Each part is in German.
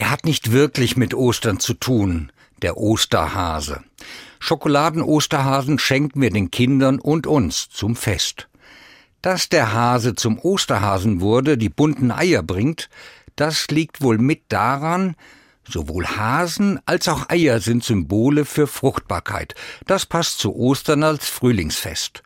Er hat nicht wirklich mit Ostern zu tun, der Osterhase. Schokoladen-Osterhasen schenken wir den Kindern und uns zum Fest. Dass der Hase zum Osterhasen wurde, die bunten Eier bringt, das liegt wohl mit daran, sowohl Hasen als auch Eier sind Symbole für Fruchtbarkeit. Das passt zu Ostern als Frühlingsfest.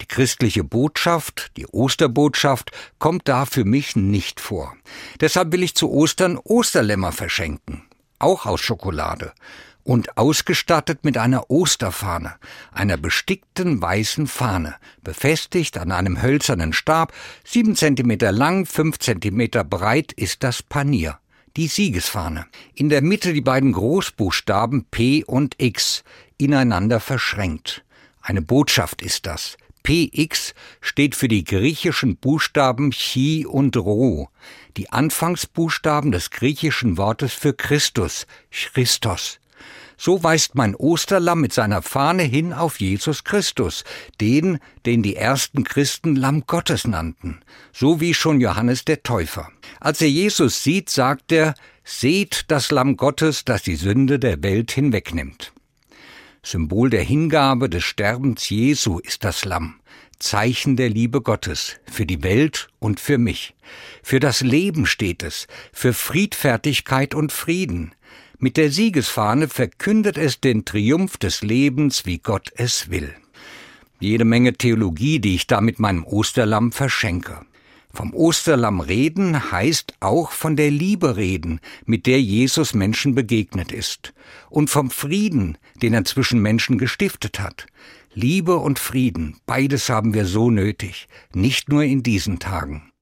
Die christliche Botschaft, die Osterbotschaft, kommt da für mich nicht vor. Deshalb will ich zu Ostern Osterlämmer verschenken, auch aus Schokolade und ausgestattet mit einer Osterfahne, einer bestickten weißen Fahne, befestigt an einem hölzernen Stab, sieben Zentimeter lang, fünf Zentimeter breit ist das Panier, die Siegesfahne. In der Mitte die beiden Großbuchstaben P und X, ineinander verschränkt. Eine Botschaft ist das. PX steht für die griechischen Buchstaben Chi und Rho, die Anfangsbuchstaben des griechischen Wortes für Christus, Christos. So weist mein Osterlamm mit seiner Fahne hin auf Jesus Christus, den, den die ersten Christen Lamm Gottes nannten, so wie schon Johannes der Täufer. Als er Jesus sieht, sagt er, Seht das Lamm Gottes, das die Sünde der Welt hinwegnimmt. Symbol der Hingabe des Sterbens Jesu ist das Lamm, Zeichen der Liebe Gottes für die Welt und für mich. Für das Leben steht es, für Friedfertigkeit und Frieden, mit der Siegesfahne verkündet es den Triumph des Lebens, wie Gott es will. Jede Menge Theologie, die ich da mit meinem Osterlamm verschenke. Vom Osterlamm reden heißt auch von der Liebe reden, mit der Jesus Menschen begegnet ist, und vom Frieden, den er zwischen Menschen gestiftet hat. Liebe und Frieden, beides haben wir so nötig, nicht nur in diesen Tagen.